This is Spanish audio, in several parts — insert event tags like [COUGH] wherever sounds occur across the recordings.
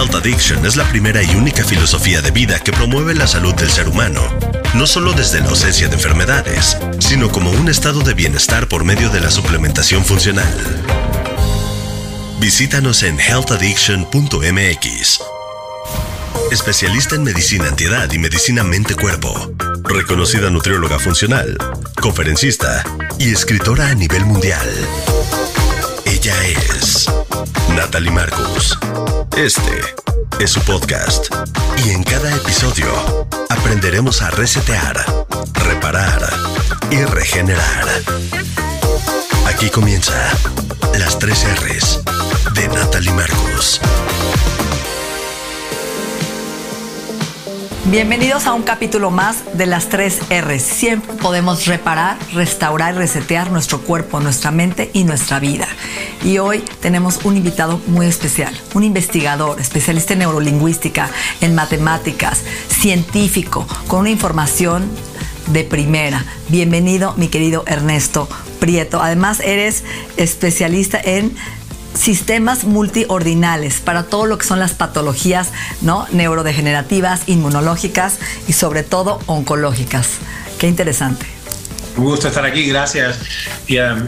Health Addiction es la primera y única filosofía de vida que promueve la salud del ser humano, no solo desde la ausencia de enfermedades, sino como un estado de bienestar por medio de la suplementación funcional. Visítanos en healthaddiction.mx. Especialista en medicina antiedad y medicina mente-cuerpo. Reconocida nutrióloga funcional, conferencista y escritora a nivel mundial. Ella es Natalie Marcus. Este es su podcast. Y en cada episodio aprenderemos a resetear, reparar y regenerar. Aquí comienza las tres R's de Natalie Marcos. Bienvenidos a un capítulo más de las tres R's. Siempre podemos reparar, restaurar y resetear nuestro cuerpo, nuestra mente y nuestra vida. Y hoy tenemos un invitado muy especial, un investigador, especialista en neurolingüística, en matemáticas, científico, con una información de primera. Bienvenido, mi querido Ernesto Prieto. Además, eres especialista en sistemas multiordinales para todo lo que son las patologías ¿no? neurodegenerativas, inmunológicas y sobre todo oncológicas. Qué interesante. Un gusto estar aquí, gracias. Y, um,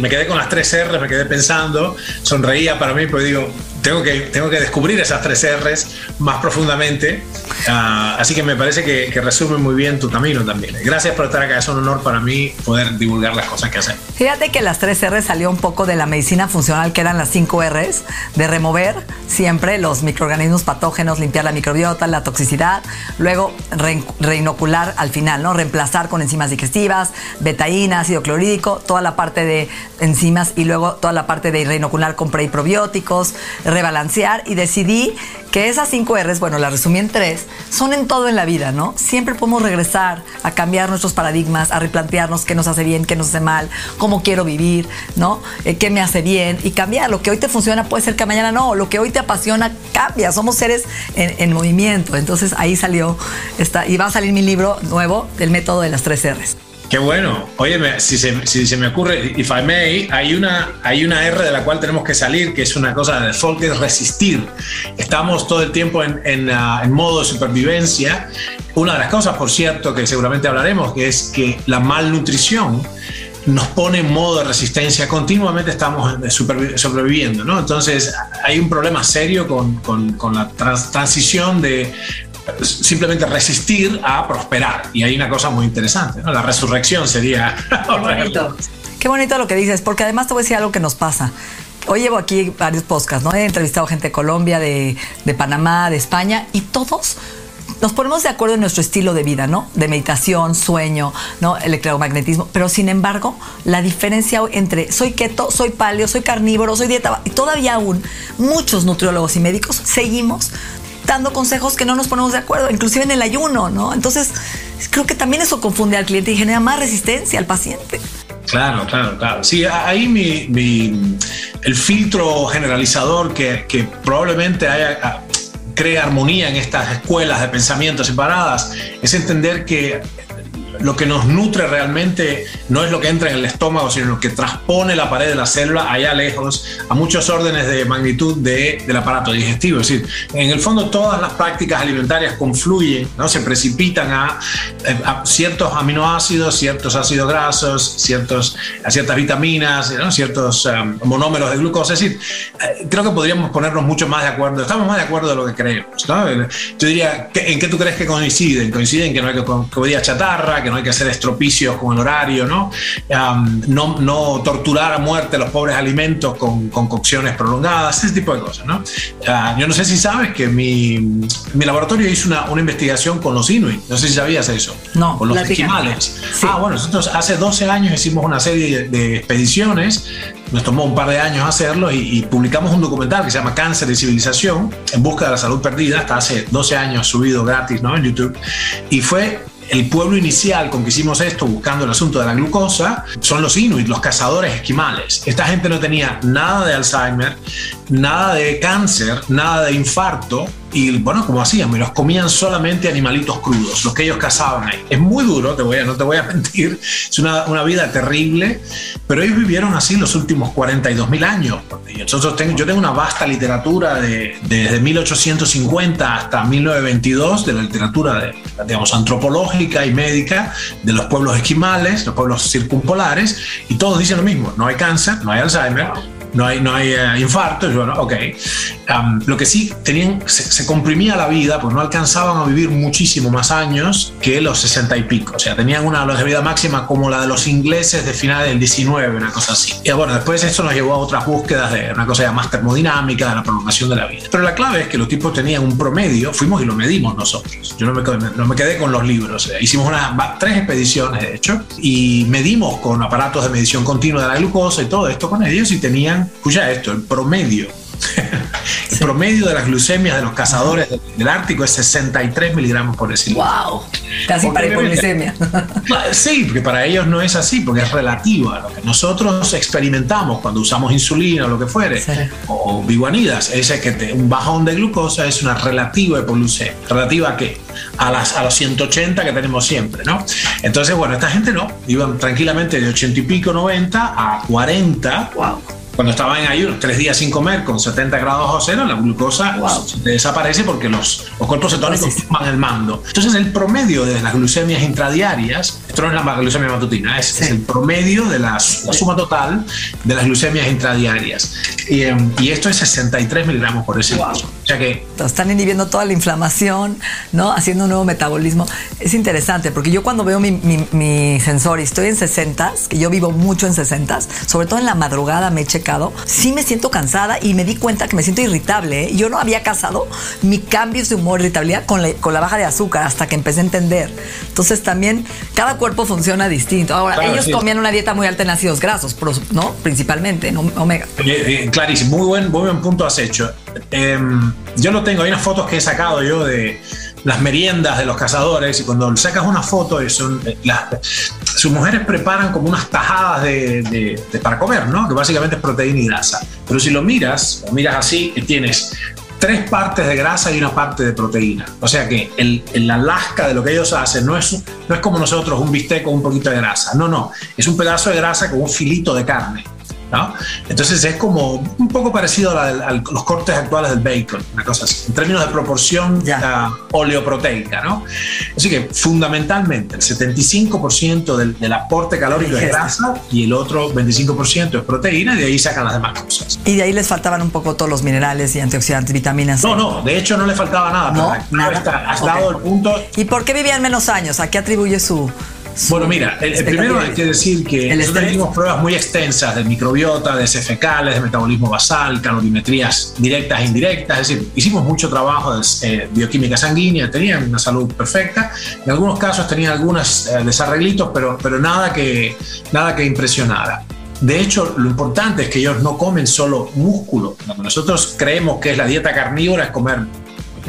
me quedé con las tres R, me quedé pensando, sonreía para mí, pero digo, tengo que, tengo que descubrir esas tres R's más profundamente. Uh, así que me parece que, resume muy bien tu camino también. Gracias por estar acá, es un honor para mí poder divulgar las cosas que hacemos. Fíjate que las tres R's salió un poco de la medicina funcional, que eran las cinco R's, de remover siempre los microorganismos patógenos, limpiar la microbiota, la toxicidad, luego re, reinocular al final, ¿no? Reemplazar con enzimas digestivas, betaína, ácido clorhídrico, toda la parte de enzimas y luego toda la parte de reinocular con pre y probióticos, rebalancear y decidí que esas cinco R's, bueno, las resumí en tres, son en todo en la vida, ¿no? Siempre podemos regresar a cambiar nuestros paradigmas, a replantearnos qué nos hace bien, qué nos hace mal, cómo quiero vivir, ¿no? Eh, qué me hace bien y cambiar. Lo que hoy te funciona puede ser que mañana no, lo que hoy te apasiona cambia. Somos seres en, en movimiento. Entonces ahí salió, esta, y va a salir mi libro nuevo, El método de las tres R's. Qué bueno. Oye, si se, si se, me ocurre, if I may, hay una, hay una R de la cual tenemos que salir, que es una cosa de default, que es resistir. Estamos todo el tiempo en, en, uh, en, modo de supervivencia. Una de las cosas, por cierto, que seguramente hablaremos, que es que la malnutrición nos pone en modo de resistencia. Continuamente estamos sobreviviendo, ¿no? Entonces, hay un problema serio con, con, con la trans transición de simplemente resistir a prosperar. Y hay una cosa muy interesante, ¿no? La resurrección sería... [LAUGHS] Qué bonito. Qué bonito lo que dices, porque además te voy a decir algo que nos pasa. Hoy llevo aquí varios podcasts, ¿no? He entrevistado gente de Colombia, de, de Panamá, de España, y todos nos ponemos de acuerdo en nuestro estilo de vida, ¿no? De meditación, sueño, ¿no? Electromagnetismo. Pero sin embargo, la diferencia entre soy keto, soy paleo, soy carnívoro, soy dieta, y todavía aún muchos nutriólogos y médicos seguimos dando consejos que no nos ponemos de acuerdo, inclusive en el ayuno, ¿no? Entonces, creo que también eso confunde al cliente y genera más resistencia al paciente. Claro, claro, claro. Sí, ahí mi, el filtro generalizador que, probablemente haya, crea armonía en estas escuelas de pensamiento separadas es entender que lo que nos nutre realmente no es lo que entra en el estómago, sino lo que transpone la pared de la célula allá lejos, a muchos órdenes de magnitud de, del aparato digestivo. Es decir, en el fondo todas las prácticas alimentarias confluyen, ¿no? se precipitan a, a ciertos aminoácidos, ciertos ácidos grasos, ciertos, a ciertas vitaminas, ¿no? ciertos um, monómeros de glucosa. Es decir, eh, creo que podríamos ponernos mucho más de acuerdo, estamos más de acuerdo de lo que creemos. ¿no? Yo diría, ¿en qué tú crees que coinciden? Coinciden que no hay comida chatarra, que que no hay que hacer estropicios con el horario, ¿no? no, no, torturar a muerte los pobres alimentos con, con cocciones prolongadas, ese tipo de cosas, ¿no? Ah, yo no sé si sabes que mi, mi laboratorio hizo una, una, investigación con los inuit, no sé si sabías eso, no, con los esquimales. Ah, bueno, nosotros hace 12 años hicimos una serie de expediciones nos tomó un par de años hacerlo y, publicamos un documental que se llama Cáncer y Civilización en busca de la salud perdida, hasta hace 12 años subido gratis ¿no? en YouTube. Y fue el pueblo inicial con que hicimos esto, buscando el asunto de la glucosa, son los inuit, los cazadores esquimales. Esta gente no tenía nada de Alzheimer, nada de cáncer, nada de infarto, y bueno, como hacían, me los comían solamente animalitos crudos, los que ellos cazaban ahí. Es muy duro, te voy a, no te voy a [LAUGHS] mentir, es una, una vida terrible, pero ellos vivieron así los últimos 42 mil años. Nosotros tengo, yo tengo una vasta literatura de, desde 1850 hasta 1922 de la literatura, de, digamos, antropológica y médica de los pueblos esquimales, los pueblos circumpolares, y todos dicen lo mismo, no hay cáncer, no hay Alzheimer, no hay, no hay uh, infarto. bueno, ok. lo que sí, tenían, se, comprimía la vida, pues no alcanzaban a vivir muchísimo más años que los 60 y pico. O sea, tenían una de vida máxima como la de los ingleses de finales del 19, una cosa así. Y bueno, después esto nos llevó a otras búsquedas de una cosa ya más termodinámica, de la prolongación de la vida. Pero la clave es que los tipos tenían un promedio, fuimos y lo medimos nosotros. Yo no me, no me quedé con los libros. Hicimos una, tres expediciones, de hecho, y medimos con aparatos de medición continua de la glucosa y todo esto con ellos y tenían escucha esto, el promedio. [LAUGHS] El promedio de las glucemias de los cazadores del Ártico es 63 miligramos por decilitro. ¡Wow! Casi para hipoglucemia. [LAUGHS] Sí, porque para ellos no es así, porque es relativo a lo que nosotros experimentamos cuando usamos insulina o lo que fuere, o biguanidas. Ese que un bajón de glucosa es una relativa hipoglucemia. ¿Relativa a qué? A, las, a los 180 que tenemos siempre, ¿no? Entonces, bueno, esta gente no. Iban tranquilamente de 80 y pico, 90 a 40. ¡Wow! Cuando estaban en ayuno, tres días sin comer, con 70 grados bajo cero, la glucosa desaparece porque los, los cuerpos cetónicos toman el mando. Entonces, el promedio de las glucemias intradiarias, esto no es la glucemia matutina, es, el promedio de la suma total de las glucemias intradiarias. Y, em, y esto es 63 miligramos por ese wow. O sea que. Están inhibiendo toda la inflamación, ¿no? Haciendo un nuevo metabolismo. Es interesante porque yo cuando veo mi, mi, sensor y estoy en 60, que yo vivo mucho en 60, sobre todo en la madrugada me checa sí me siento cansada y me di cuenta que me siento irritable. ¿eh? Yo no había casado mi cambio de humor, irritabilidad con la, con la baja de azúcar hasta que empecé a entender. Entonces también cada cuerpo funciona distinto. Ahora, ellos comían una dieta muy alta en ácidos grasos, ¿no? Principalmente, en omega. Eh, eh, clarísimo, muy buen, muy buen punto has hecho. Em, yo lo tengo, hay unas fotos que he sacado yo de las meriendas de los cazadores y cuando sacas una foto son eh, sus mujeres preparan como unas tajadas de, para comer, ¿no? Que básicamente es proteína y grasa. Pero si lo miras, lo miras así, tienes tres partes de grasa y una parte de proteína. O sea que el, el Alaska de lo que ellos hacen no es, no es como nosotros un bistec con un poquito de grasa. No, no. Es un pedazo de grasa con un filito de carne. Entonces es como un poco parecido a, los cortes actuales del bacon, una cosa así, en términos de proporción oleoproteica, ¿no? Así que fundamentalmente el 75% del, del, aporte calórico es grasa y el otro 25% es proteína y de ahí sacan las demás cosas. Y de ahí les faltaban un poco todos los minerales y antioxidantes, vitaminas. No, no, de hecho no le faltaba nada. No, nada. Has dado el punto. ¿Y por qué vivían menos años? ¿A qué atribuye su, bueno, mira, el, primero hay que decir que nosotros hicimos pruebas muy extensas de microbiota, de heces fecales, de metabolismo basal, calorimetrías directas e indirectas, es decir, hicimos mucho trabajo de eh, bioquímica sanguínea, tenían una salud perfecta, en algunos casos tenían algunos eh, desarreglitos, pero, pero nada, que, nada que impresionara. De hecho, lo importante es que ellos no comen solo músculo. Nosotros creemos que es la dieta carnívora, es comer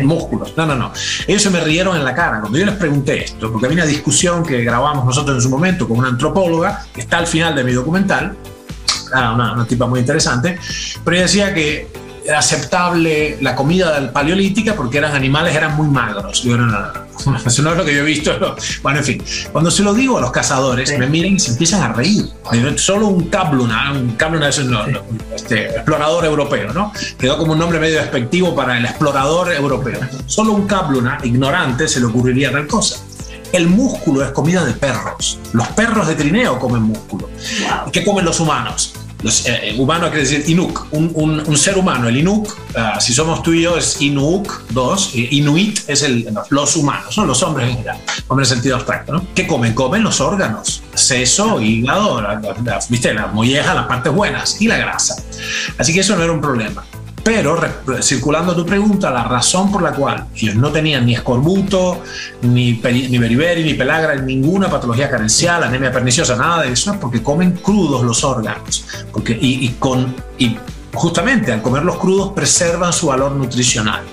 músculos. No, no, no. Ellos se me rieron en la cara cuando yo les pregunté esto, porque había una discusión que grabamos nosotros en su momento con una antropóloga, que está al final de mi documental, ah, una, una tipa muy interesante, pero ella decía que aceptable la comida paleolítica porque eran animales, eran muy magros. Yo, no, no, no, [LAUGHS] eso no es lo que yo he visto. Bueno, en fin, cuando se lo digo a los cazadores, me miran y se empiezan a reír. Solo un cabluna, un cabluna es un este, explorador europeo, ¿no? Quedó como un nombre medio despectivo para el explorador europeo. Solo un cabluna, ignorante, se le ocurriría tal cosa. El músculo es comida de perros. Los perros de trineo comen músculo. ¿Y qué comen los humanos? Los, eh, humano quiere decir Inuk, un, un, ser humano. El Inuk, ah, si somos tú y yo, es Inuk, dos. Inuit es el, los humanos, son los hombres en general, hombres en sentido abstracto. ¿no? ¿Qué comen? Comen los órganos, seso, hígado, la, ¿viste? las mollejas, las partes buenas y la grasa. Así que eso no era un problema. Pero circulando tu pregunta, la razón por la cual ellos no tenían ni escorbuto, ni, ni beriberi, ni pelagra, ninguna patología carencial, anemia perniciosa, nada de eso, es porque comen crudos los órganos. Porque, y, con, y justamente al comerlos crudos preservan su valor nutricional.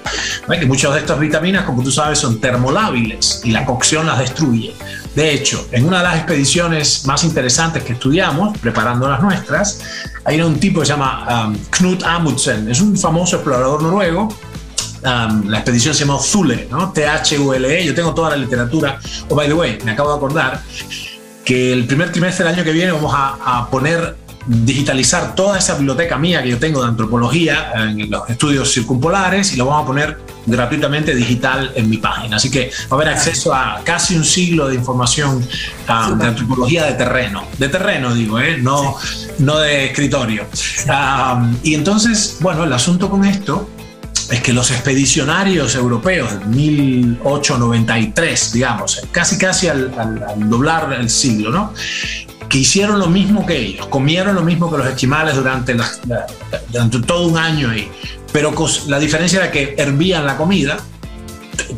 Que muchas de estas vitaminas, como tú sabes, son termolábiles y la cocción las destruye. De hecho, en una de las expediciones más interesantes que estudiamos, preparando las nuestras, hay un tipo que se llama um, Knut Amundsen, es un famoso explorador noruego. Um, la expedición se llama Thule, ¿no? T-H-U-L-E. Yo tengo toda la literatura. Oh, by the way, me acabo de acordar que el primer trimestre del año que viene vamos a, a poner digitalizar toda esa biblioteca mía que yo tengo de antropología en los estudios circumpolares y lo vamos a poner gratuitamente digital en mi página. Así que va a haber acceso a casi un siglo de información um, de antropología de terreno. De terreno, digo, ¿eh? no, no de escritorio. Um, y entonces, bueno, el asunto con esto es que los expedicionarios europeos de 1893, digamos, casi casi al, al doblar el siglo, ¿no? Que hicieron lo mismo que ellos, comieron lo mismo que los esquimales durante, durante todo un año ahí, pero la diferencia era que hervían la comida,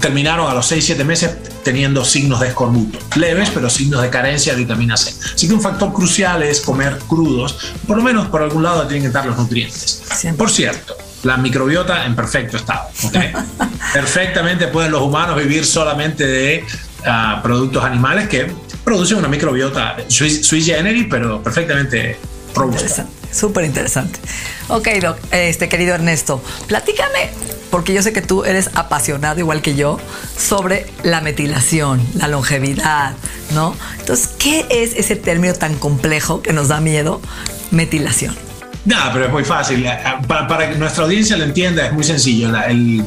terminaron a los 6-7 meses teniendo signos de escorbuto, leves, pero signos de carencia de vitamina C. Así que un factor crucial es comer crudos, por lo menos por algún lado tienen que estar los nutrientes. Por cierto, la microbiota en perfecto estado. [LAUGHS] Perfectamente pueden los humanos vivir solamente de productos animales que produce una microbiota sui, generis, pero perfectamente robusta. Súper interesante. Ok, doc, este querido Ernesto, platícame, porque yo sé que tú eres apasionado igual que yo, sobre la metilación, la longevidad, ¿no? Entonces, ¿qué es ese término tan complejo que nos da miedo? Metilación. No, pero es muy fácil. Para, para que nuestra audiencia lo entienda, es muy sencillo. El,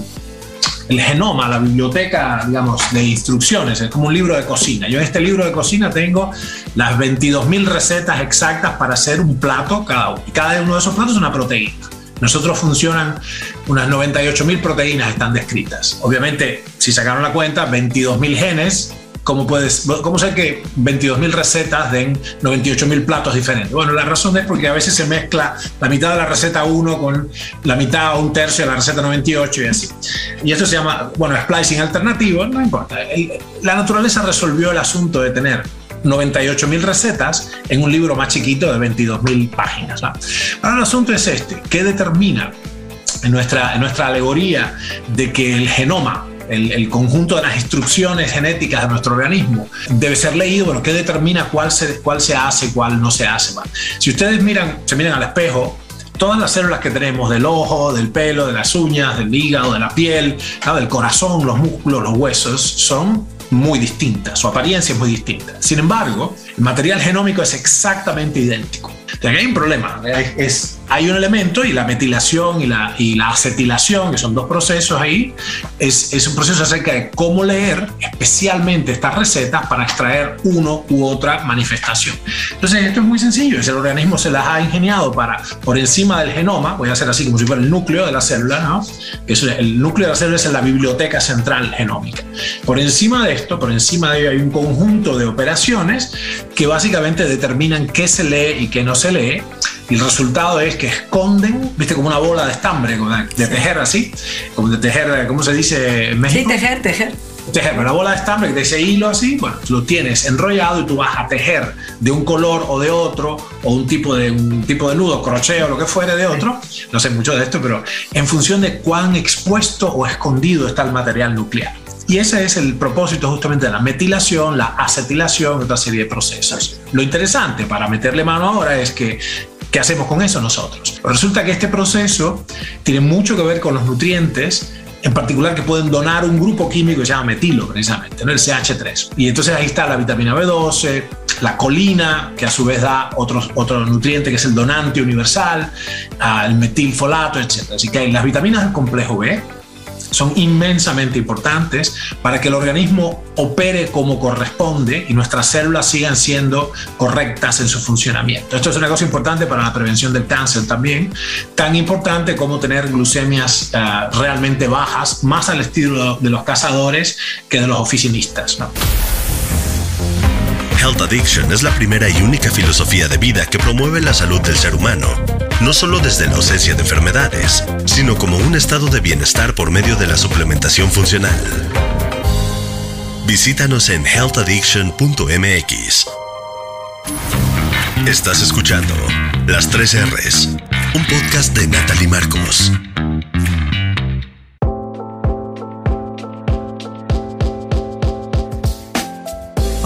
el genoma, la biblioteca, digamos, de instrucciones, es como un libro de cocina. Yo en este libro de cocina tengo las 22.000 recetas exactas para hacer un plato cada uno. Y cada uno de esos platos es una proteína. Nosotros funcionan, unas 98.000 proteínas están descritas. Obviamente, si sacaron la cuenta, 22.000 genes ¿Cómo, puedes, ¿Cómo sé que 22.000 recetas den 98.000 platos diferentes? Bueno, la razón es porque a veces se mezcla la mitad de la receta 1 con la mitad o un tercio de la receta 98 y así. Y esto se llama, bueno, splicing alternativo, no importa. la naturaleza resolvió el asunto de tener 98.000 recetas en un libro más chiquito de 22.000 páginas. Ahora el asunto es este, ¿qué determina en nuestra, en nuestra alegoría de que el genoma el, conjunto de las instrucciones genéticas de nuestro organismo debe ser leído, bueno, ¿qué determina cuál se, cuál se hace, cuál no se hace? Si ustedes miran, se miran al espejo, todas las células que tenemos del ojo, del pelo, de las uñas, del hígado, de la piel, del corazón, los músculos, los huesos, son muy distintas, su apariencia es muy distinta. Sin embargo, el material genómico es exactamente idéntico. hay un problema, es hay un elemento y la metilación y la, y la acetilación, que son dos procesos ahí, es, es, un proceso acerca de cómo leer especialmente estas recetas para extraer uno u otra manifestación. Entonces esto es muy sencillo, el organismo se las ha ingeniado para, por encima del genoma, voy a hacer así como si fuera el núcleo de la célula, ¿no? que es el núcleo de la célula es la biblioteca central genómica. Por encima de esto, por encima de ello hay un conjunto de operaciones que básicamente determinan qué se lee y qué no se lee y el resultado es que esconden, viste, como una bola de estambre, de, tejer así, como de tejer, ¿cómo se dice en México? Sí, tejer, tejer. Tejer, una bola de estambre de ese hilo así, bueno, lo tienes enrollado y tú vas a tejer de un color o de otro, o un tipo de, un tipo de nudo, crochet o lo que fuere de otro, no sé mucho de esto, pero en función de cuán expuesto o escondido está el material nuclear. Y ese es el propósito justamente de la metilación, la acetilación, otra serie de procesos. Lo interesante para meterle mano ahora es que ¿Qué hacemos con eso nosotros? Resulta que este proceso tiene mucho que ver con los nutrientes, en particular que pueden donar un grupo químico que se llama metilo, precisamente, ¿no? el CH3. Y entonces ahí está la vitamina B12, la colina, que a su vez da otro, otro nutriente que es el donante universal, el metilfolato, etc. Así que hay las vitaminas del complejo B, son inmensamente importantes para que el organismo opere como corresponde y nuestras células sigan siendo correctas en su funcionamiento. Esto es una cosa importante para la prevención del cáncer también, tan importante como tener glucemias uh, realmente bajas, más al estilo de los cazadores que de los oficinistas. Health Addiction es la primera y única filosofía de vida que promueve la salud del ser humano, no solo desde la ausencia de enfermedades, sino como un estado de bienestar por medio de la suplementación funcional. Visítanos en healthaddiction.mx. Estás escuchando Las 3 R's, un podcast de Natalie Marcos.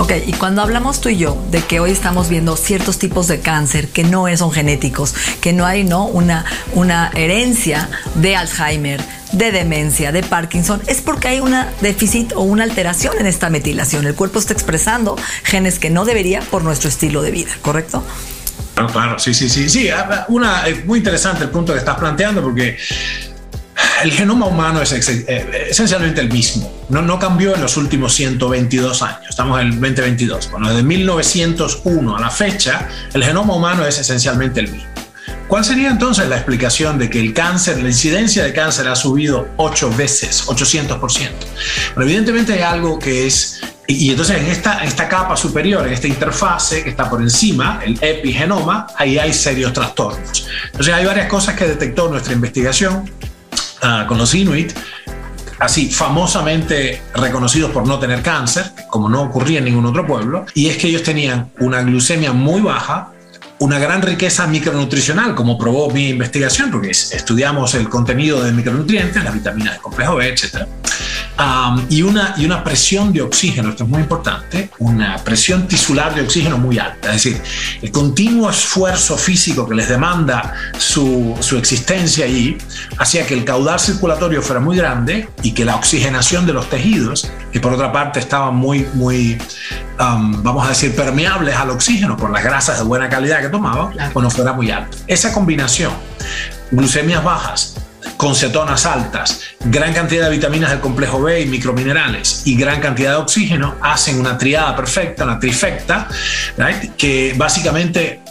Ok, y cuando hablamos tú y yo de que hoy estamos viendo ciertos tipos de cáncer que no son genéticos, que no hay ¿no? Una, una herencia de Alzheimer, de demencia, de Parkinson, es porque hay un déficit o una alteración en esta metilación. El cuerpo está expresando genes que no debería por nuestro estilo de vida, ¿correcto? Claro, claro, sí, sí, sí. Sí, una, es muy interesante el punto que estás planteando porque el genoma humano es esencialmente el mismo. No, no cambió en los últimos 122 años. Estamos en el 2022. Bueno, desde 1901 a la fecha, el genoma humano es esencialmente el mismo. ¿Cuál sería entonces la explicación de que el cáncer, la incidencia de cáncer ha subido 8 veces, 800%? Pero evidentemente hay algo que es y entonces en esta, esta capa superior, en esta interfase que está por encima, el epigenoma, ahí hay serios trastornos. Entonces hay varias cosas que detectó nuestra investigación uh, con los Inuit, así famosamente reconocidos por no tener cáncer, como no ocurría en ningún otro pueblo, y es que ellos tenían una glucemia muy baja, una gran riqueza micronutricional, como probó mi investigación, porque estudiamos el contenido de micronutrientes, las vitaminas del complejo B, etc. Um, y, una, y una presión de oxígeno, esto es muy importante, una presión tisular de oxígeno muy alta. Es decir, el continuo esfuerzo físico que les demanda su, su existencia allí hacía que el caudal circulatorio fuera muy grande y que la oxigenación de los tejidos, que por otra parte estaban muy, muy um, vamos a decir, permeables al oxígeno por las grasas de buena calidad que tomaban, bueno, fuera muy alto. Esa combinación, glucemias bajas, con cetonas altas, gran cantidad de vitaminas del complejo B y microminerales y gran cantidad de oxígeno hacen una triada perfecta, una trifecta, right? que básicamente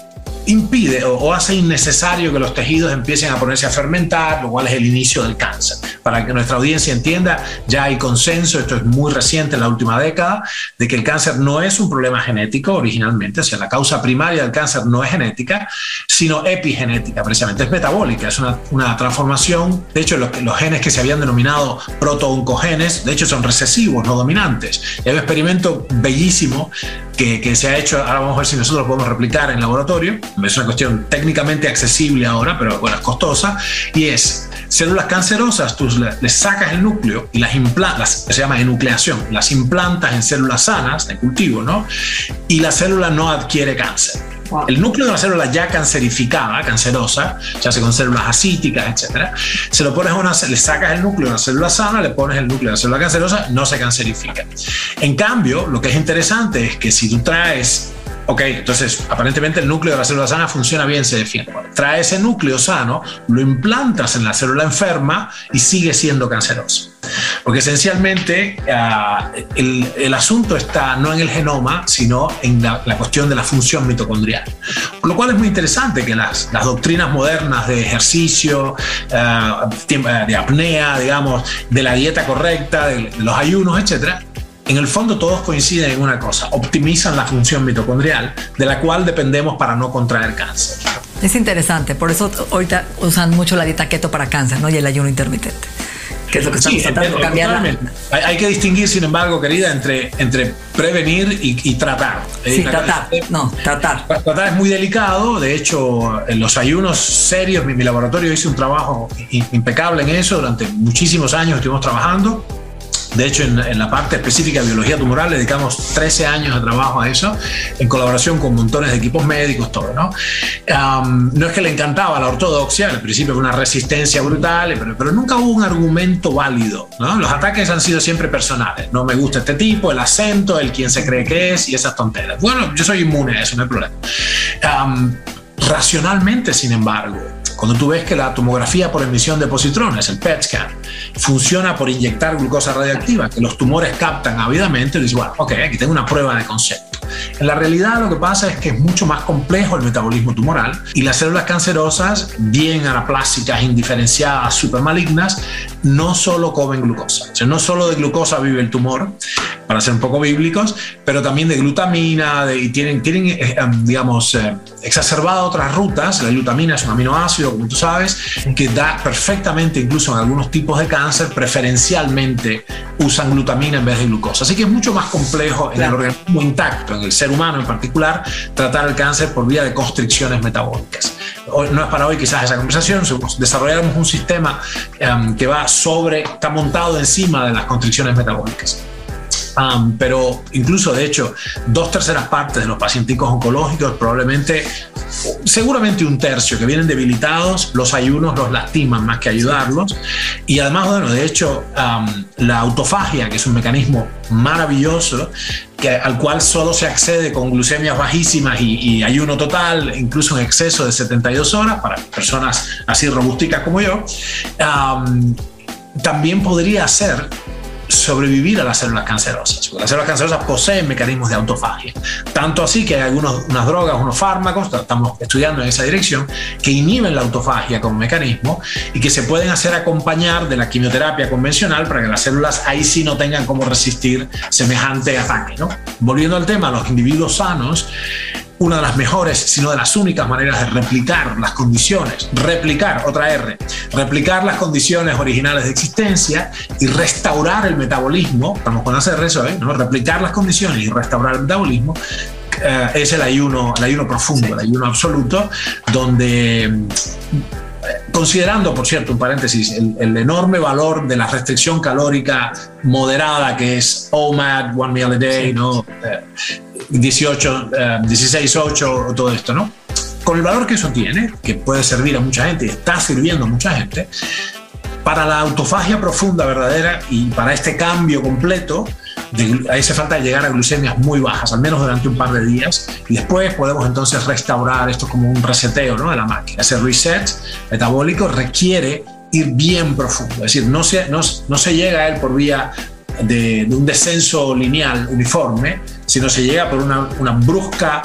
impide o, hace innecesario que los tejidos empiecen a ponerse a fermentar, lo cual es el inicio del cáncer. Para que nuestra audiencia entienda, ya hay consenso, esto es muy reciente en la última década, de que el cáncer no es un problema genético originalmente, o sea, la causa primaria del cáncer no es genética, sino epigenética, precisamente, es metabólica, es una, transformación, de hecho, los, los, genes que se habían denominado proto-oncogenes, de hecho, son recesivos, no dominantes. Hay un experimento bellísimo que, que se ha hecho, ahora vamos a ver si nosotros lo podemos replicar en laboratorio, es una cuestión técnicamente accesible ahora, pero bueno, es costosa, y es células cancerosas, tú les sacas el núcleo y las implantas, se llama enucleación, las implantas en células sanas de cultivo, ¿no? Y la célula no adquiere cáncer. Wow. El núcleo de la célula ya cancerificada, cancerosa, se hace con células asíticas, etc. Se lo pones a una, le sacas el núcleo de una célula sana, le pones el núcleo de la célula cancerosa, no se cancerifica. En cambio, lo que es interesante es que si tú traes Ok, entonces aparentemente el núcleo de la célula sana funciona bien, se defiende. Trae ese núcleo sano, lo implantas en la célula enferma y sigue siendo canceroso. Porque esencialmente uh, el, el, asunto está no en el genoma, sino en la, la, cuestión de la función mitocondrial. Por lo cual es muy interesante que las, las doctrinas modernas de ejercicio, uh, de apnea, digamos, de la dieta correcta, de, de los ayunos, etcétera, en el fondo todos coinciden en una cosa, optimizan la función mitocondrial, de la cual dependemos para no contraer cáncer. Es interesante, por eso ahorita usan mucho la dieta keto para cáncer, ¿no? Y el ayuno intermitente. Que es lo que estamos sí, tratando de cambiar. Hay, hay, que distinguir, sin embargo, querida, entre, entre prevenir y, y tratar. Sí, tratar. No, tratar. Tratar es muy delicado. De hecho, en los ayunos serios, mi, mi laboratorio hizo un trabajo impecable en eso. Durante muchísimos años estuvimos trabajando de hecho, en, en, la parte específica de biología tumoral le dedicamos 13 años de trabajo a eso, en colaboración con montones de equipos médicos, todo, ¿no? Um, no es que le encantaba la ortodoxia, al principio fue una resistencia brutal, pero, pero nunca hubo un argumento válido, ¿no? Los ataques han sido siempre personales. No me gusta este tipo, el acento, el quien se cree que es y esas tonteras. Bueno, yo soy inmune a eso, no hay problema. Um, racionalmente, sin embargo, Cuando tú ves que la tomografía por emisión de positrones, el PET scan, funciona por inyectar glucosa radioactiva, que los tumores captan ávidamente, dices, bueno, ok, aquí tengo una prueba de concepto. En la realidad lo que pasa es que es mucho más complejo el metabolismo tumoral y las células cancerosas, bien anaplásicas, indiferenciadas, supermalignas, no solo comen glucosa. O sea, no solo de glucosa vive el tumor, para ser un poco bíblicos, pero también de glutamina y tienen, tienen eh, em, digamos, eh, exacerbada otras rutas. La glutamina es un aminoácido, como tú sabes, que da perfectamente, incluso en algunos tipos de cáncer, preferencialmente usan glutamina en vez de glucosa. Así que es mucho más complejo en el organismo intacto, en el ser humano en particular, tratar el cáncer por vía de constricciones metabólicas. no es para hoy quizás esa conversación, desarrollamos un sistema em, que va sobre, está montado encima de las constricciones metabólicas pero incluso, de hecho, dos terceras partes de los pacientes oncológicos, probablemente, seguramente un tercio que vienen debilitados, los ayunos los lastiman más que ayudarlos. Y además, bueno, de hecho, la autofagia, que es un mecanismo maravilloso, que, al cual solo se accede con glucemias bajísimas y, ayuno total, incluso en exceso de 72 horas, para personas así robusticas como yo, también podría ser sobrevivir a las células cancerosas. las células cancerosas poseen mecanismos de autofagia. Tanto así que hay algunas unas drogas, unos fármacos, estamos estudiando en esa dirección, que inhiben la autofagia como mecanismo y que se pueden hacer acompañar de la quimioterapia convencional para que las células ahí sí no tengan cómo resistir semejante ataque. ¿no? Volviendo al tema, los individuos sanos, una de las mejores, sino de las únicas maneras de replicar las condiciones, replicar, otra R, replicar las condiciones originales de existencia y restaurar el metabolismo, estamos con hacer eso, ¿eh? ¿no? replicar las condiciones y restaurar el metabolismo, eh, es el ayuno, el ayuno profundo, el ayuno absoluto, donde considerando, por cierto, un paréntesis, el, enorme valor de la restricción calórica moderada que es OMAD, One Meal a Day, ¿no? 18, 16, 8, todo esto, ¿no? Con el valor que eso tiene, que puede servir a mucha gente y está sirviendo a mucha gente, para la autofagia profunda verdadera y para este cambio completo, ahí hace falta llegar a glucemias muy bajas, al menos durante un par de días, y después podemos entonces restaurar esto como un reseteo ¿no? de la máquina. Ese reset metabólico requiere ir bien profundo, es decir, no se, no se llega a él por vía de, de, un descenso lineal uniforme, sino se llega por una, una brusca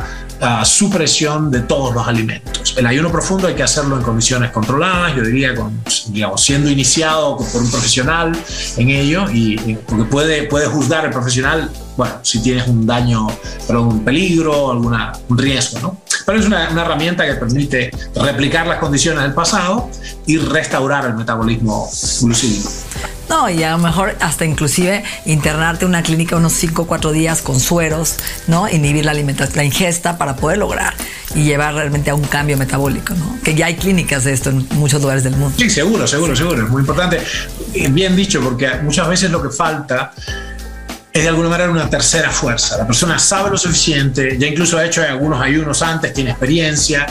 supresión de todos los alimentos. El ayuno profundo hay que hacerlo en condiciones controladas, yo diría, siendo iniciado por un profesional en ello, y, porque puede, puede juzgar el profesional, bueno, si tienes un daño, pero un peligro, alguna, un riesgo, ¿no? Pero es una, una herramienta que permite replicar las condiciones del pasado y restaurar el metabolismo glucídico. No, y a lo mejor hasta inclusive internarte en una clínica unos 5 o 4 días con sueros, ¿no? Inhibir la alimentación, la ingesta para poder lograr y llevar realmente a un cambio metabólico, ¿no? Que ya hay clínicas de esto en muchos lugares del mundo. Sí, seguro, seguro, seguro. Es muy importante. Bien dicho, porque muchas veces lo que falta es de alguna manera una tercera fuerza. La persona sabe lo suficiente, ya incluso ha hecho algunos ayunos antes, tiene experiencia,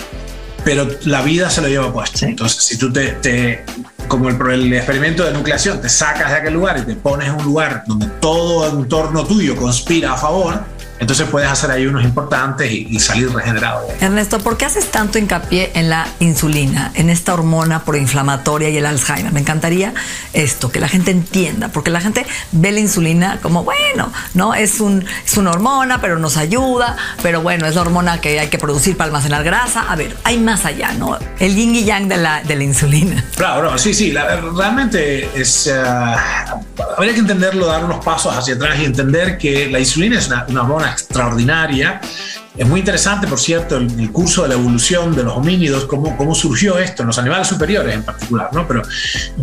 pero la vida se lo lleva puesto. Entonces, si tú te, te como el, experimento de nucleación, te sacas de aquel lugar y te pones en un lugar donde todo el entorno tuyo conspira a favor, entonces puedes hacer ahí unos importantes y, salir regenerado. Ernesto, ¿por qué haces tanto hincapié en la insulina, en esta hormona proinflamatoria y el Alzheimer? Me encantaría esto, que la gente entienda, porque la gente ve la insulina como, bueno, ¿no? Es, un, es una hormona, pero nos ayuda, pero bueno, es la hormona que hay que producir para almacenar grasa. A ver, hay más allá, ¿no? El yin y yang de la, de la insulina. Claro, sí, sí, realmente es... Uh, habría que entenderlo, dar unos pasos hacia atrás y entender que la insulina es una, una hormona extraordinaria. Es muy interesante, por cierto, el, curso de la evolución de los homínidos, cómo, cómo surgió esto, en los animales superiores en particular, ¿no? Pero,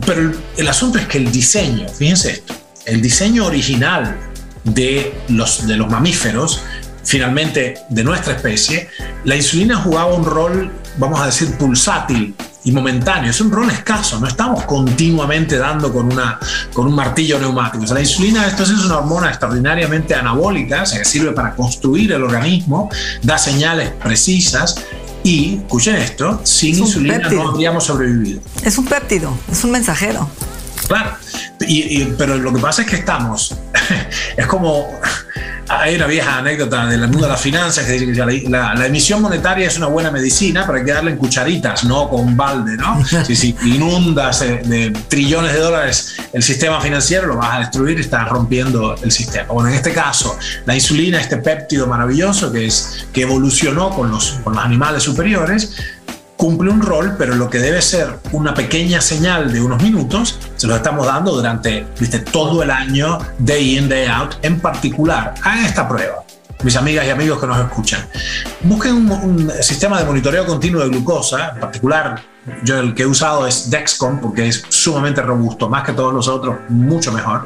pero el, asunto es que el diseño, fíjense esto, el diseño original de los, de los mamíferos, finalmente de nuestra especie, la insulina jugaba un rol, vamos a decir, pulsátil y momentáneo, es un rol escaso, no estamos continuamente dando con, una, con un martillo neumático. la insulina esto es una hormona extraordinariamente anabólica, o sea, que sirve para construir el organismo, da señales precisas y, escuchen esto, sin insulina no habríamos sobrevivido. Es un péptido, es un mensajero. Claro, y, pero lo que pasa es que estamos, [LAUGHS] es como hay una vieja anécdota del mundo de las finanzas que dice que la, emisión monetaria es una buena medicina, pero hay que darle en cucharitas, no con balde, ¿no? [LAUGHS] Si, si inundas de, trillones de dólares el sistema financiero, lo vas a destruir y estás rompiendo el sistema. Bueno, en este caso, la insulina, este péptido maravilloso que, es, que evolucionó con los, con los animales superiores, cumple un rol, pero lo que debe ser una pequeña señal de unos minutos, se lo estamos dando durante ¿viste? todo el año, day in, day out, en particular. Hagan esta prueba, mis amigas y amigos que nos escuchan. Busquen un, un sistema de monitoreo continuo de glucosa, en particular yo el que he usado es Dexcom porque es sumamente robusto, más que todos los otros, mucho mejor.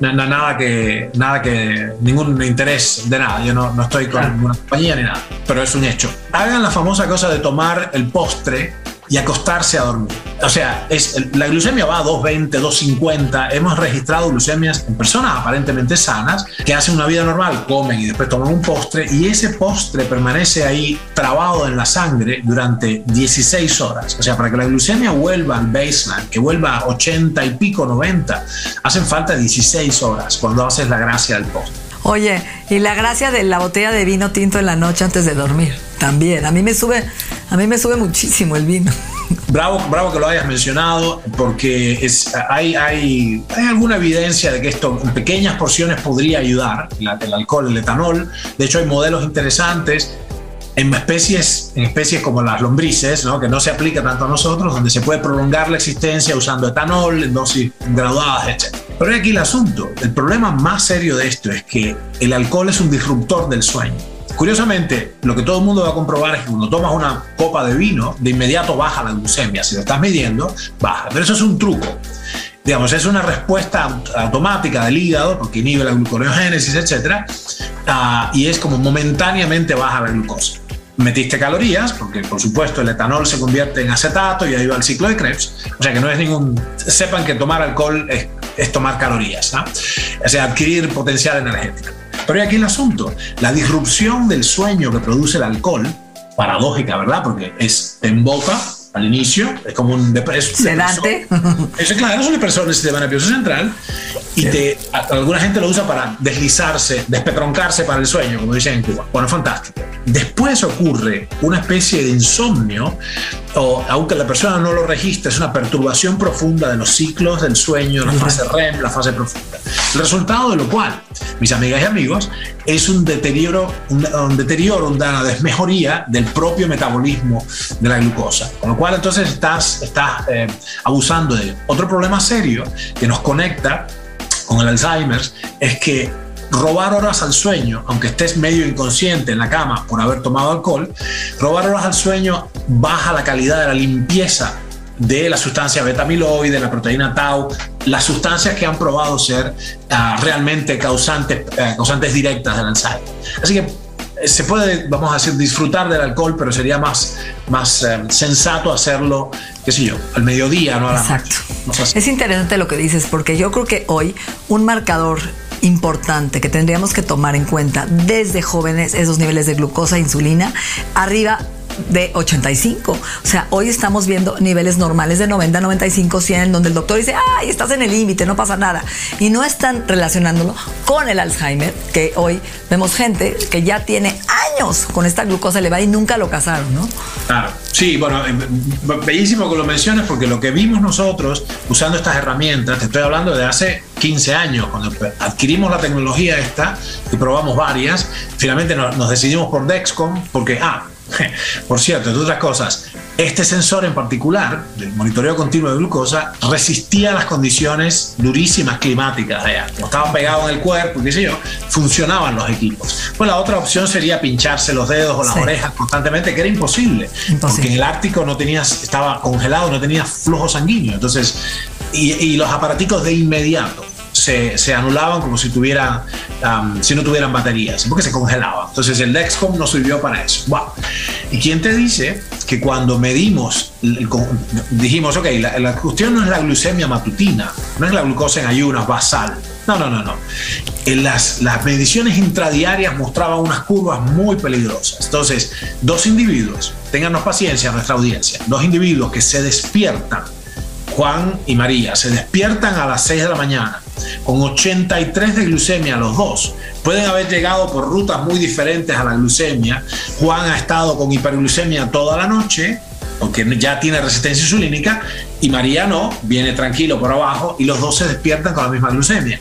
Nada que, nada que, ningún interés de nada. Yo no, no estoy con ninguna compañía ni nada, pero es un hecho. Hagan la famosa cosa de tomar el postre y acostarse a dormir. O sea, es, la glucemia va a 220, 250. Hemos registrado glucemias en personas aparentemente sanas que hacen una vida normal, comen y después toman un postre y ese postre permanece ahí trabado en la sangre durante 16 horas. O sea, para que la glucemia vuelva al baseline, que vuelva a 80 y pico, 90, hacen falta 16 horas cuando haces la gracia del postre. Oye, y la gracia de la botella de vino tinto en la noche antes de dormir, también. A mí me sube, a mí me sube muchísimo el vino. Bravo, bravo que lo hayas mencionado, porque es, hay, hay, hay alguna evidencia de que esto en pequeñas porciones podría ayudar, el alcohol, el etanol. De hecho, hay modelos interesantes en especies, en especies como las lombrices, ¿no? que no se aplica tanto a nosotros, donde se puede prolongar la existencia usando etanol en dosis graduadas, etc. Pero aquí el asunto. El problema más serio de esto es que el alcohol es un disruptor del sueño. Curiosamente, lo que todo el mundo va a comprobar es que cuando tomas una copa de vino, de inmediato baja la glucemia. Si lo estás midiendo, baja. Pero eso es un truco. Digamos, es una respuesta automática del hígado, porque inhibe la gluconeogénesis, etc. Ah, y es como momentáneamente baja la glucosa metiste calorías, porque por supuesto el etanol se convierte en acetato y ahí va el ciclo de Krebs. O sea que no es ningún. Sepan que tomar alcohol es, tomar calorías, ¿no? o sea, adquirir potencial energético. Pero hay aquí el asunto: la disrupción del sueño que produce el alcohol, paradójica, ¿verdad? Porque es en boca al inicio, es como un es sedante. Es, claro, es un depresor del sistema nervioso central y te, alguna gente lo usa para deslizarse, despetroncarse para el sueño, como dicen en Cuba. Bueno, fantástico. Después ocurre una especie de insomnio, o aunque la persona no lo registre, es una perturbación profunda de los ciclos del sueño, la fase REM, la fase profunda. El resultado de lo cual, mis amigas y amigos, es un deterioro, un, deterioro, una desmejoría del propio metabolismo de la glucosa. Con lo cual entonces estás, estás eh, abusando de Otro problema serio que nos conecta con el Alzheimer es que robar horas al sueño, aunque estés medio inconsciente en la cama por haber tomado alcohol, robar horas al sueño baja la calidad de la limpieza de la sustancia beta-amiloide, la proteína tau, las sustancias que han probado ser ah, realmente causantes, eh, causantes directas del Alzheimer. Así que eh, se puede, vamos a decir, disfrutar del alcohol, pero sería más, más eh, sensato hacerlo, qué sé yo, al mediodía, no a la Exacto. Es interesante lo que dices, porque yo creo que hoy un marcador importante que tendríamos que tomar en cuenta desde jóvenes esos niveles de glucosa e insulina. Arriba de 85. O sea, hoy estamos viendo niveles normales de 90, 95, 100, donde el doctor dice, ay, estás en el límite, no pasa nada. Y no están relacionándolo con el Alzheimer, que hoy vemos gente que ya tiene años con esta glucosa elevada y nunca lo casaron, ¿no? Claro, sí, bueno, eh, bellísimo que lo menciones porque lo que vimos nosotros usando estas herramientas, te estoy hablando de hace 15 años, cuando adquirimos la tecnología esta y probamos varias, finalmente nos decidimos por Dexcom porque, ah, [LAUGHS] Por cierto, entre otras cosas, este sensor en particular, el monitoreo continuo de glucosa, resistía las condiciones durísimas climáticas allá. estaban pegados en el cuerpo, qué sé yo, funcionaban los equipos. Pues la otra opción sería pincharse los dedos o las orejas constantemente, que era imposible, porque en el Ártico no tenías, estaba congelado, no tenía flujo sanguíneo. Entonces, y, y los aparaticos de inmediato se, anulaban como si, tuviera, si no tuvieran baterías, porque se congelaban. Entonces el Dexcom no sirvió para eso. ¿Y quién te dice que cuando medimos, dijimos, ok, la, cuestión no es la glucemia matutina, no es la glucosa en ayunas basal. No, no, no, no. En las, las mediciones intradiarias mostraban unas curvas muy peligrosas. Entonces, dos individuos, téngannos paciencia nuestra audiencia, dos individuos que se despiertan Juan y María se despiertan a las 6 de la mañana con 83 de glucemia los dos. Pueden haber llegado por rutas muy diferentes a la glucemia. Juan ha estado con hiperglucemia toda la noche, porque ya tiene resistencia insulínica, y María no, viene tranquilo por abajo y los dos se despiertan con la misma glucemia.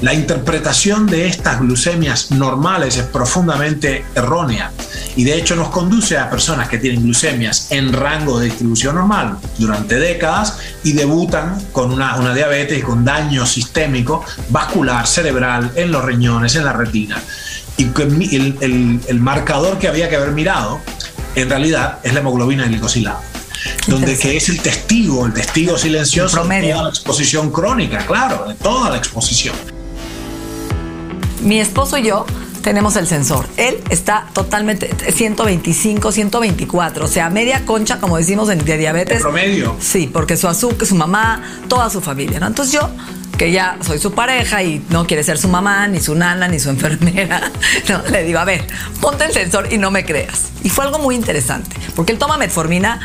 La interpretación de estas glucemias normales es profundamente errónea y de hecho nos conduce a personas que tienen glucemias en rango de distribución normal durante décadas y debutan con una, una diabetes y con daño sistémico vascular, cerebral, en los riñones, en la retina. Y el, el, el marcador que había que haber mirado en realidad es la hemoglobina glicosilada donde que es el testigo, el testigo silencioso de toda la exposición crónica, claro, de toda la exposición. Mi esposo y yo tenemos el sensor. Él está totalmente 125, 124, o sea, media concha, como decimos de diabetes. ¿En promedio. Sí, porque su azúcar, su mamá, toda su familia, ¿no? Entonces yo que ya soy su pareja y no quiere ser su mamá, ni su nana, ni su [LAUGHS] enfermera. No, le digo, a ver, ponte el sensor y no me creas. Y fue algo muy interesante, porque él toma metformina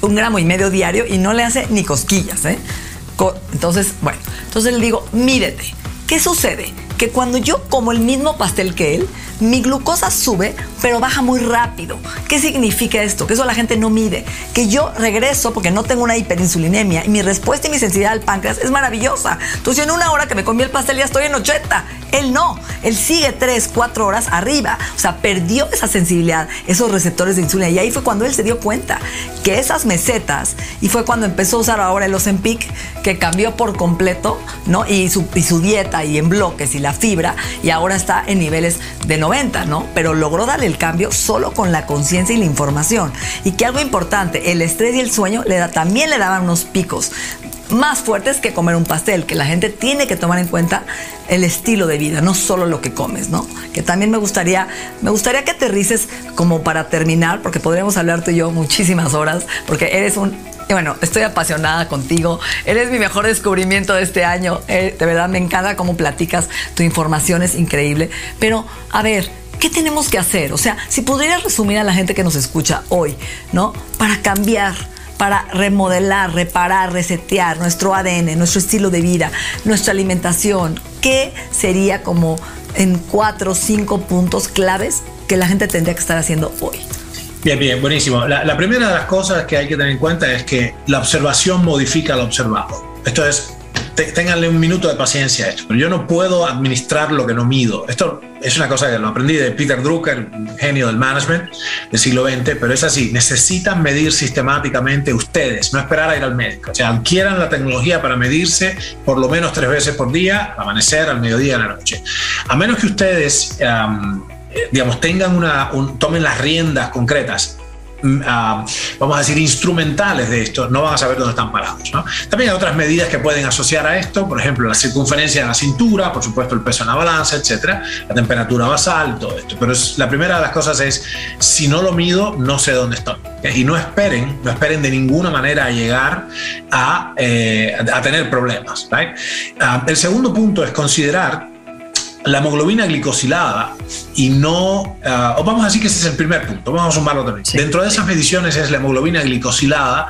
un gramo y medio diario y no le hace ni cosquillas. ¿eh? Entonces, bueno, entonces le digo, mírete, ¿qué sucede? Que cuando yo como el mismo pastel que él, mi glucosa sube, pero baja muy rápido. ¿Qué significa esto? Que eso la gente no mide. Que yo regreso porque no tengo una hiperinsulinemia y mi respuesta y mi sensibilidad al páncreas es maravillosa. Entonces, en una hora que me comí el pastel ya estoy en 80. Él no. Él sigue 3, 4 horas arriba. O sea, perdió esa sensibilidad, esos receptores de insulina. Y ahí fue cuando él se dio cuenta que esas mesetas, y fue cuando empezó a usar ahora el Ozempic, que cambió por completo, ¿no? Y su, y su dieta y en bloques y la fibra, y ahora está en niveles de 90, ¿no? Pero logró darle el cambio solo con la conciencia y la información. Y que algo importante, el estrés y el sueño también le daban unos picos más fuertes que comer un pastel, que la gente tiene que tomar en cuenta el estilo de vida, no solo lo que comes, ¿no? Que también me gustaría, me gustaría que aterrices como para terminar, porque podríamos hablar tú y yo muchísimas horas, porque eres un bueno, estoy apasionada contigo. Eres mi mejor descubrimiento de este año. Eh, de verdad, me encanta cómo platicas. Tu información es increíble. Pero, a ver, ¿qué tenemos que hacer? O sea, si pudieras resumir a la gente que nos escucha hoy, ¿no? Para cambiar para remodelar, reparar, resetear nuestro ADN, nuestro estilo de vida, nuestra alimentación. ¿Qué sería como en cuatro o cinco puntos claves que la gente tendría que estar haciendo hoy? Bien, bien, buenísimo. La, primera de las cosas que hay que tener en cuenta es que la observación modifica lo observado. Esto es, ténganle un minuto de paciencia a esto, pero yo no puedo administrar lo que no mido. Esto es una cosa que lo aprendí de Peter Drucker, genio del management del siglo XX, pero es así, necesitan medir sistemáticamente ustedes, no esperar a ir al médico. O sea, adquieran la tecnología para medirse por lo menos tres veces por día, amanecer, al mediodía, en la noche. A menos que ustedes... digamos, tengan una, tomen las riendas concretas vamos a decir, instrumentales de esto, no van a saber dónde están parados. También hay otras medidas que pueden asociar a esto, por ejemplo, la circunferencia de la cintura, por supuesto, el peso en la balanza, etcétera, la temperatura basal, todo esto. Pero la primera de las cosas es, si no lo mido, no sé dónde estoy. Y no esperen, no esperen de ninguna manera a llegar a, eh, tener problemas. Ah, el segundo punto es considerar la hemoglobina glicosilada y no, ah, o vamos a decir que ese es el primer punto, vamos a sumarlo también. Dentro de esas mediciones es la hemoglobina glicosilada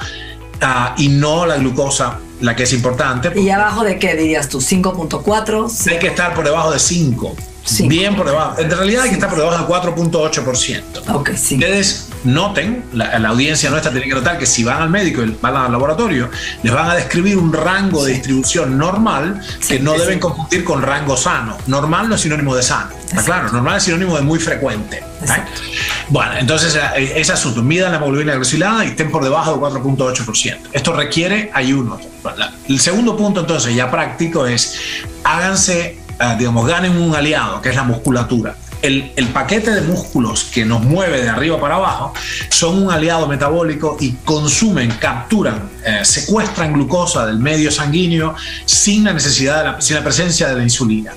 uh, y no la glucosa la que es importante. ¿Y abajo de qué dirías tú? ¿5.4? Hay que estar por debajo de 5. Bien por debajo. En realidad hay que estar por debajo del 4.8%. Ok, sí. Ustedes noten, la, audiencia nuestra tiene que notar que si van al médico y van al laboratorio, les van a describir un rango de distribución normal que no deben confundir con rango sano. Normal no es sinónimo de sano. Está claro, normal es sinónimo de muy frecuente. Bueno, entonces eh, ese asunto, midan la hemoglobina glucosilada y estén por debajo del 4.8%. Esto requiere ayuno. El segundo punto entonces ya práctico es háganse Ah, digamos, ganen un aliado, que es la musculatura. El, paquete de músculos que nos mueve de arriba para abajo son un aliado metabólico y consumen, capturan, eh, secuestran glucosa del medio sanguíneo sin la necesidad, de la, sin la presencia de la insulina.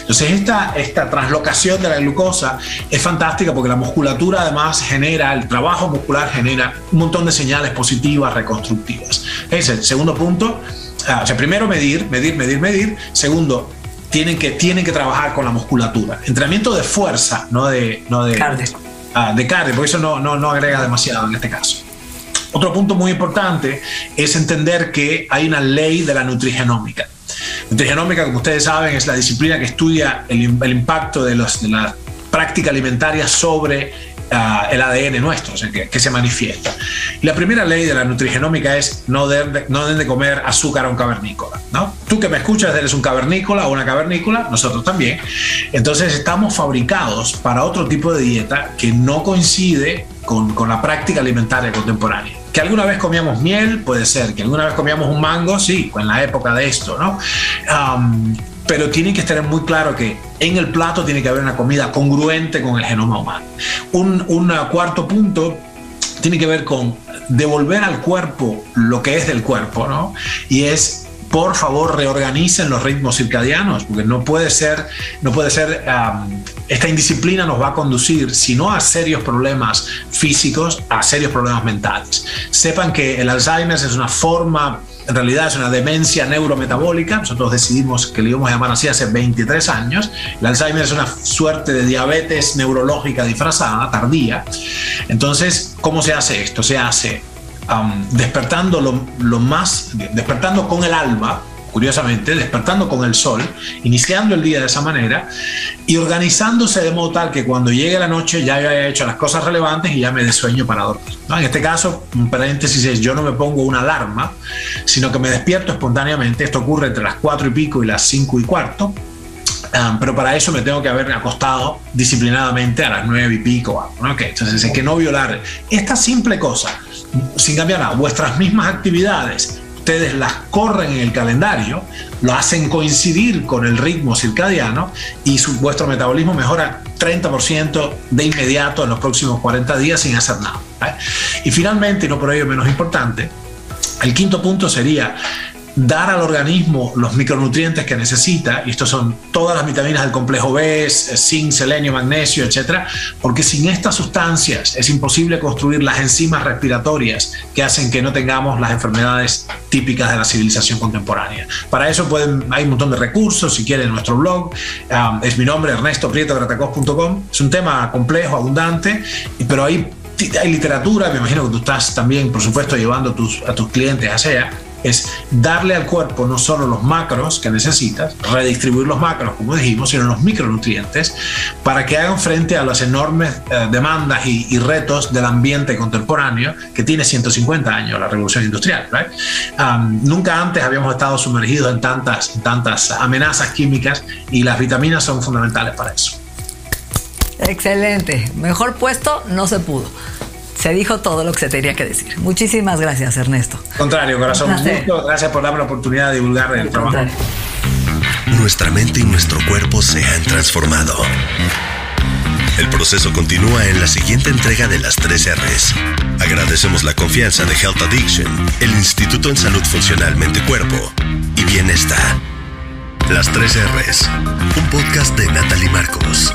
Entonces esta, esta translocación de la glucosa es fantástica porque la musculatura además genera, el trabajo muscular genera un montón de señales positivas, reconstructivas. Es el segundo punto. Ah, o primero medir, medir, medir, medir. Segundo, tienen que, tienen que trabajar con la musculatura. Entrenamiento de fuerza, no de, no de cardio. Ah, de cardio, porque eso no, no, no agrega demasiado en este caso. Otro punto muy importante es entender que hay una ley de la nutrigenómica. Nutrigenómica, como ustedes saben, es la disciplina que estudia el, impacto de, los, de la práctica alimentaria sobre ah, el ADN nuestro, o sea, que, se manifiesta. La primera ley de la nutrigenómica es no deben no de comer azúcar a un cavernícola. ¿no? Tú que me escuchas eres un cavernícola o una cavernícola, nosotros también. Entonces estamos fabricados para otro tipo de dieta que no coincide con, con la práctica alimentaria contemporánea. Que alguna vez comíamos miel, puede ser. Que alguna vez comíamos un mango, sí, en la época de esto, ¿no? Pero tiene que estar muy claro que en el plato tiene que haber una comida congruente con el genoma humano. Un, un cuarto punto tiene que ver con devolver al cuerpo lo que es del cuerpo, ¿no? Y es por favor reorganicen los ritmos circadianos, porque no puede ser, no puede ser, esta indisciplina nos va a conducir, si no a serios problemas físicos, a serios problemas mentales. Sepan que el Alzheimer es una forma en realidad es una demencia neurometabólica. Nosotros decidimos que le íbamos a llamar así hace 23 años. El Alzheimer es una suerte de diabetes neurológica disfrazada, tardía. Entonces, ¿cómo se hace esto? Se hace despertando lo, más, despertando con el alma, curiosamente, despertando con el sol, iniciando el día de esa manera y organizándose de modo tal que cuando llegue la noche ya haya hecho las cosas relevantes y ya me dé sueño para dormir. En este caso, un paréntesis es, yo no me pongo una alarma, sino que me despierto espontáneamente. Esto ocurre entre las cuatro y pico y las cinco y cuarto. pero para eso me tengo que haber acostado disciplinadamente a las nueve y pico. Entonces, es que no violar esta simple cosa sin cambiar nada, vuestras mismas actividades, ustedes las corren en el calendario, lo hacen coincidir con el ritmo circadiano y su, vuestro metabolismo mejora 30% de inmediato en los próximos 40 días sin hacer nada. Y finalmente, y no por ello menos importante, el quinto punto sería dar al organismo los micronutrientes que necesita, y estos son todas las vitaminas del complejo B, zinc, selenio, magnesio, etcétera, porque sin estas sustancias es imposible construir las enzimas respiratorias que hacen que no tengamos las enfermedades típicas de la civilización contemporánea. Para eso hay un montón de recursos, si quieren, en nuestro blog. Um, es mi nombre, Ernesto Prieto, Es un tema complejo, abundante, pero ahí hay literatura, me imagino que tú estás también, por supuesto, llevando a tus clientes a SEA es darle al cuerpo no solo los macros que necesitas, redistribuir los macros, como dijimos, sino los micronutrientes, para que hagan frente a las enormes eh, demandas y, retos del ambiente contemporáneo que tiene 150 años, la revolución industrial. nunca antes habíamos estado sumergidos en tantas, tantas amenazas químicas y las vitaminas son fundamentales para eso. Excelente. Mejor puesto no se pudo. Se dijo todo lo que se tenía que decir. Muchísimas gracias, Ernesto. Contrario, corazón. gracias por darme la oportunidad de divulgar el trabajo. Nuestra mente y nuestro cuerpo se han transformado. El proceso continúa en la siguiente entrega de las 3 R's. Agradecemos la confianza de Health Addiction, el Instituto en Salud Funcional Mente Cuerpo y Bienestar. Las 3 R's, un podcast de Natalie Marcos.